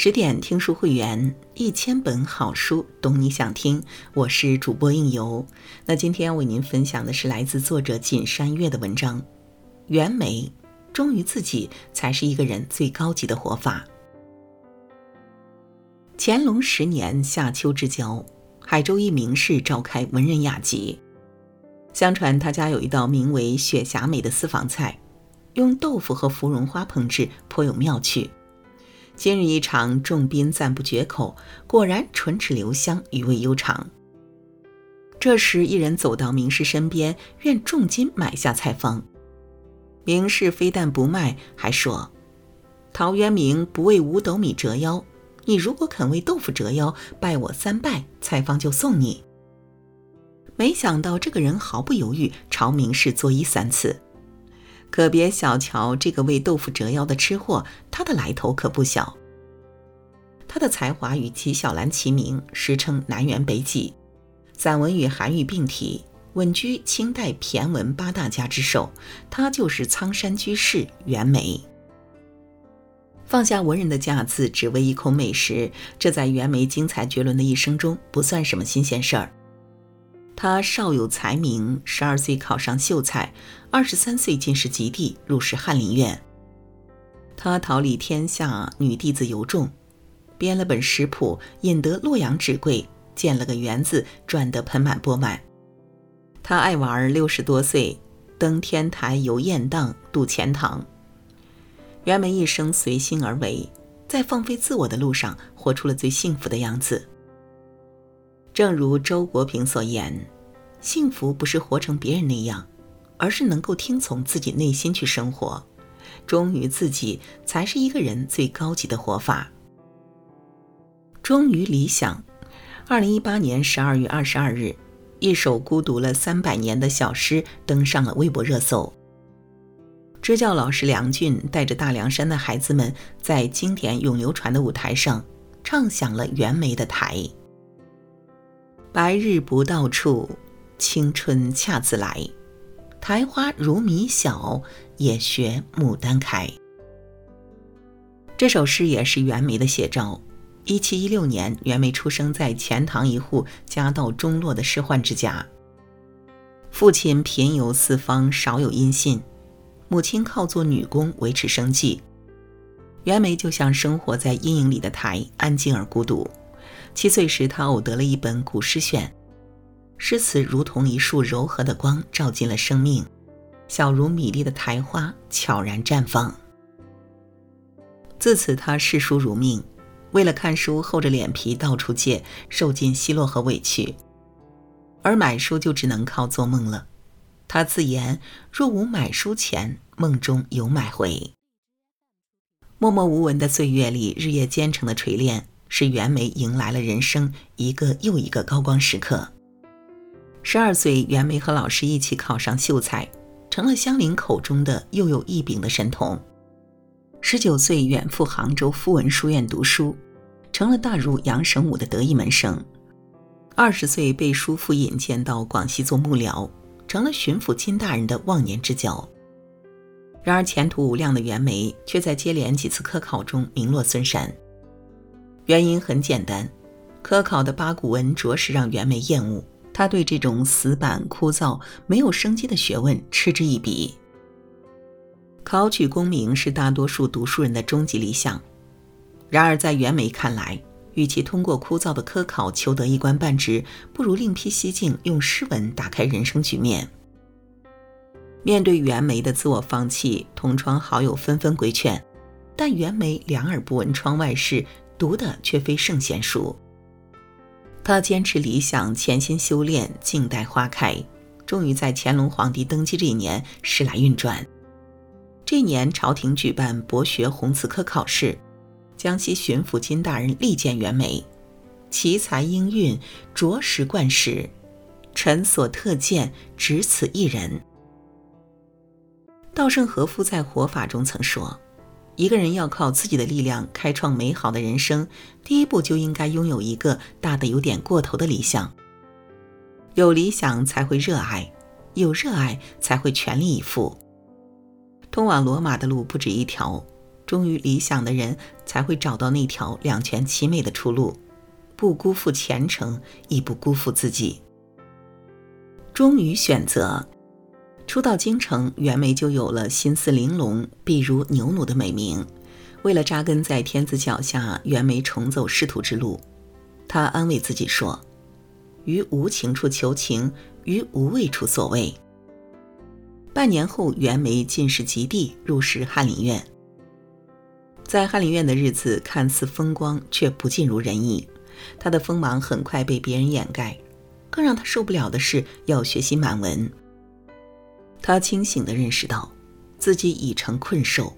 十点听书会员，一千本好书，懂你想听。我是主播应由。那今天为您分享的是来自作者锦山月的文章《袁枚忠于自己才是一个人最高级的活法》。乾隆十年夏秋之交，海州一名士召开文人雅集。相传他家有一道名为“雪霞美”的私房菜，用豆腐和芙蓉花烹制，颇有妙趣。今日一场，众宾赞不绝口，果然唇齿留香，余味悠长。这时，一人走到名士身边，愿重金买下菜方。名士非但不卖，还说：“陶渊明不为五斗米折腰，你如果肯为豆腐折腰，拜我三拜，菜方就送你。”没想到这个人毫不犹豫，朝名士作揖三次。可别小瞧这个为豆腐折腰的吃货，他的来头可不小。他的才华与纪晓岚齐名，时称南辕北戟，散文与韩愈并提，稳居清代骈文八大家之首。他就是苍山居士袁枚。放下文人的架子，只为一口美食，这在袁枚精彩绝伦的一生中不算什么新鲜事儿。他少有才名，十二岁考上秀才，二十三岁进士及第，入仕翰林院。他桃李天下，女弟子尤众，编了本食谱，引得洛阳纸贵，建了个园子，赚得盆满钵满。他爱玩，六十多岁登天台，游雁荡，渡钱塘。袁枚一生随心而为，在放飞自我的路上，活出了最幸福的样子。正如周国平所言，幸福不是活成别人那样，而是能够听从自己内心去生活，忠于自己才是一个人最高级的活法。忠于理想。二零一八年十二月二十二日，一首孤独了三百年的小诗登上了微博热搜。支教老师梁俊带着大凉山的孩子们，在经典永流传的舞台上，唱响了袁枚的台。白日不到处，青春恰自来。苔花如米小，也学牡丹开。这首诗也是袁枚的写照。一七一六年，袁枚出生在钱塘一户家道中落的仕宦之家，父亲贫游四方，少有音信，母亲靠做女工维持生计。袁枚就像生活在阴影里的苔，安静而孤独。七岁时，他偶得了一本古诗选，诗词如同一束柔和的光，照进了生命，小如米粒的苔花悄然绽放。自此，他视书如命，为了看书，厚着脸皮到处借，受尽奚落和委屈。而买书就只能靠做梦了。他自言：“若无买书钱，梦中有买回。”默默无闻的岁月里，日夜兼程的锤炼。使袁枚迎来了人生一个又一个高光时刻。十二岁，袁枚和老师一起考上秀才，成了乡邻口中的又有一柄的神童。十九岁，远赴杭州夫文书院读书，成了大儒杨神武的得意门生。二十岁，被叔父引荐到广西做幕僚，成了巡抚金大人的忘年之交。然而，前途无量的袁枚却在接连几次科考中名落孙山。原因很简单，科考的八股文着实让袁枚厌恶，他对这种死板、枯燥、没有生机的学问嗤之以鼻。考取功名是大多数读书人的终极理想，然而在袁枚看来，与其通过枯燥的科考求得一官半职，不如另辟蹊径，用诗文打开人生局面。面对袁枚的自我放弃，同窗好友纷纷规劝，但袁枚两耳不闻窗外事。读的却非圣贤书。他坚持理想，潜心修炼，静待花开。终于在乾隆皇帝登基这一年，时来运转。这年，朝廷举办博学宏词科考试，江西巡抚金大人力荐袁枚，奇才英韵，着实冠世。臣所特荐，只此一人。稻盛和夫在《活法》中曾说。一个人要靠自己的力量开创美好的人生，第一步就应该拥有一个大的有点过头的理想。有理想才会热爱，有热爱才会全力以赴。通往罗马的路不止一条，忠于理想的人才会找到那条两全其美的出路，不辜负前程，亦不辜负自己。忠于选择，初到京城，袁枚就有了心思玲珑、笔如牛奴的美名。为了扎根在天子脚下，袁枚重走仕途之路。他安慰自己说：“于无情处求情，于无畏处所谓。”半年后，袁枚进士及第，入仕翰林院。在翰林院的日子看似风光，却不尽如人意。他的锋芒很快被别人掩盖。更让他受不了的是要学习满文。他清醒地认识到，自己已成困兽，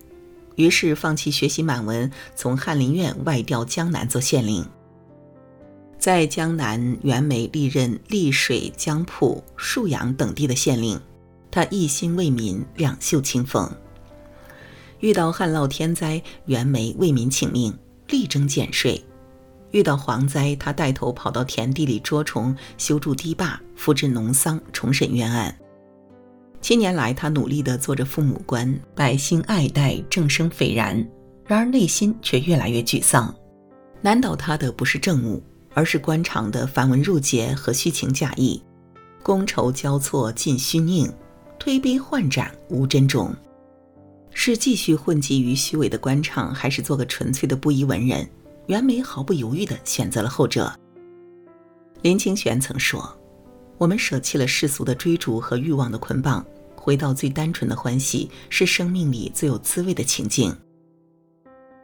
于是放弃学习满文，从翰林院外调江南做县令。在江南，袁枚历任丽水、江浦、沭阳等地的县令，他一心为民，两袖清风。遇到旱涝天灾，袁枚为民请命，力争减税；遇到蝗灾，他带头跑到田地里捉虫、修筑堤坝、扶植农桑、重审冤案。七年来，他努力地做着父母官，百姓爱戴，政声斐然。然而内心却越来越沮丧。难倒他的不是政务，而是官场的繁文缛节和虚情假意，觥筹交错尽虚佞，推杯换盏无珍重。是继续混迹于虚伪的官场，还是做个纯粹的布衣文人？袁枚毫不犹豫地选择了后者。林清玄曾说：“我们舍弃了世俗的追逐和欲望的捆绑，回到最单纯的欢喜，是生命里最有滋味的情境。”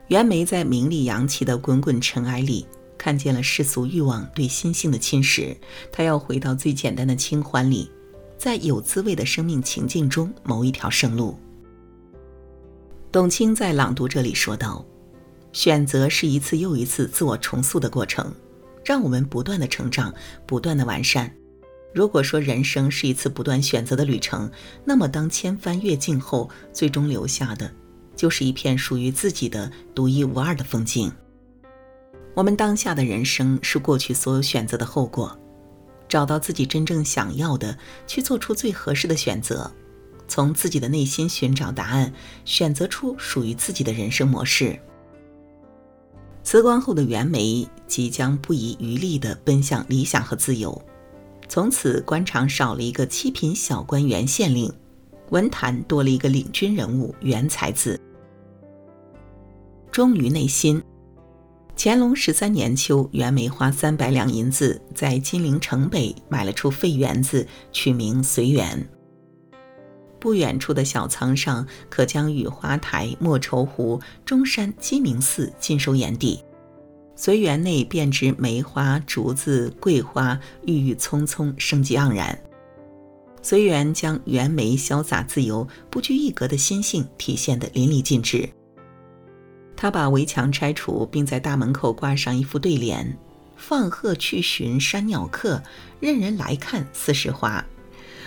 袁枚在名利扬起的滚滚尘埃里，看见了世俗欲望对心性的侵蚀，他要回到最简单的清欢里，在有滋味的生命情境中谋一条生路。董卿在《朗读这》里说道：“选择是一次又一次自我重塑的过程，让我们不断的成长，不断的完善。如果说人生是一次不断选择的旅程，那么当千帆越尽后，最终留下的，就是一片属于自己的独一无二的风景。我们当下的人生是过去所有选择的后果，找到自己真正想要的，去做出最合适的选择。”从自己的内心寻找答案，选择出属于自己的人生模式。辞官后的袁枚即将不遗余力地奔向理想和自由，从此官场少了一个七品小官袁县令，文坛多了一个领军人物袁才子。忠于内心。乾隆十三年秋，袁枚花三百两银子在金陵城北买了处废园子，取名随园。不远处的小仓上，可将雨花台、莫愁湖、中山鸡鸣寺尽收眼底。随园内遍植梅花、竹子、桂花，郁郁葱葱，生机盎然。随园将袁枚潇洒自由、不拘一格的心性体现得淋漓尽致。他把围墙拆除，并在大门口挂上一副对联：“放鹤去寻山鸟客，任人来看似是花。”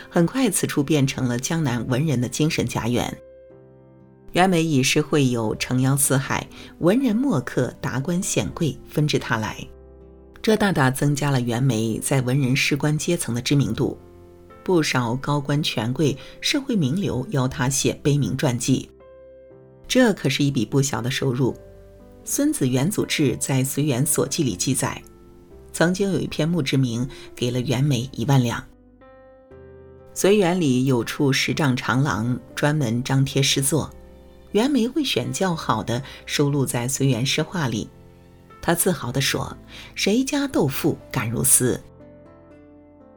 很快，此处变成了江南文人的精神家园。袁枚以诗会友，诚邀四海文人墨客、达官显贵纷至沓来，这大大增加了袁枚在文人士官阶层的知名度。不少高官权贵、社会名流邀他写碑铭传记，这可是一笔不小的收入。孙子元祖志在《随园所记》里记载，曾经有一篇墓志铭给了袁枚一万两。随园里有处十丈长廊，专门张贴诗作。袁枚会选较好的收录在随园诗画里。他自豪地说：“谁家豆腐敢如斯？”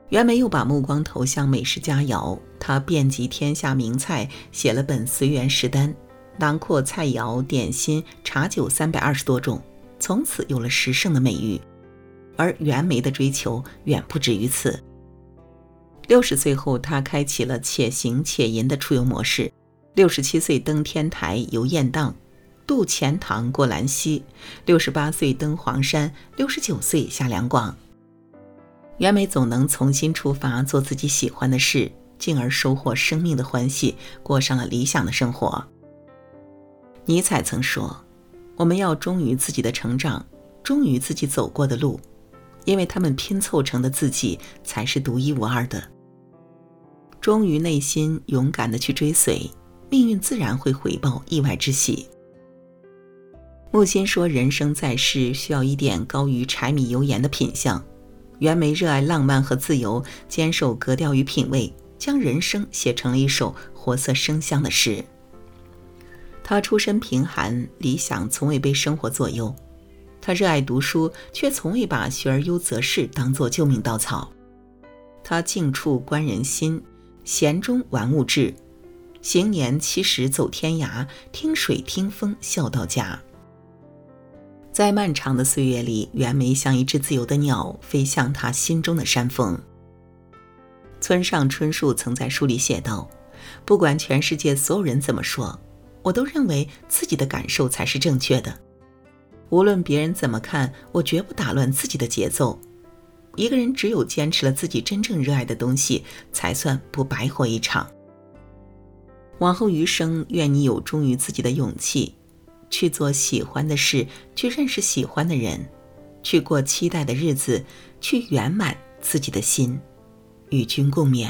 袁枚又把目光投向美食佳肴，他遍及天下名菜，写了本《随园食单》，囊括菜肴、点心、茶酒三百二十多种，从此有了食圣的美誉。而袁枚的追求远不止于此。六十岁后，他开启了且行且吟的出游模式。六十七岁登天台游雁荡，渡钱塘过兰溪；六十八岁登黄山，六十九岁下两广。袁枚总能重新出发，做自己喜欢的事，进而收获生命的欢喜，过上了理想的生活。尼采曾说：“我们要忠于自己的成长，忠于自己走过的路，因为他们拼凑成的自己才是独一无二的。”忠于内心，勇敢的去追随，命运自然会回报意外之喜。木心说：“人生在世，需要一点高于柴米油盐的品相。”袁枚热爱浪漫和自由，坚守格调与品味，将人生写成了一首活色生香的诗。他出身贫寒，理想从未被生活左右。他热爱读书，却从未把学而优则仕当作救命稻草。他静处观人心，闲中玩物志。行年七十走天涯，听水听风笑到家。在漫长的岁月里，袁枚像一只自由的鸟，飞向他心中的山峰。村上春树曾在书里写道：“不管全世界所有人怎么说，我都认为自己的感受才是正确的。无论别人怎么看，我绝不打乱自己的节奏。一个人只有坚持了自己真正热爱的东西，才算不白活一场。”往后余生，愿你有忠于自己的勇气，去做喜欢的事，去认识喜欢的人，去过期待的日子，去圆满自己的心。与君共勉。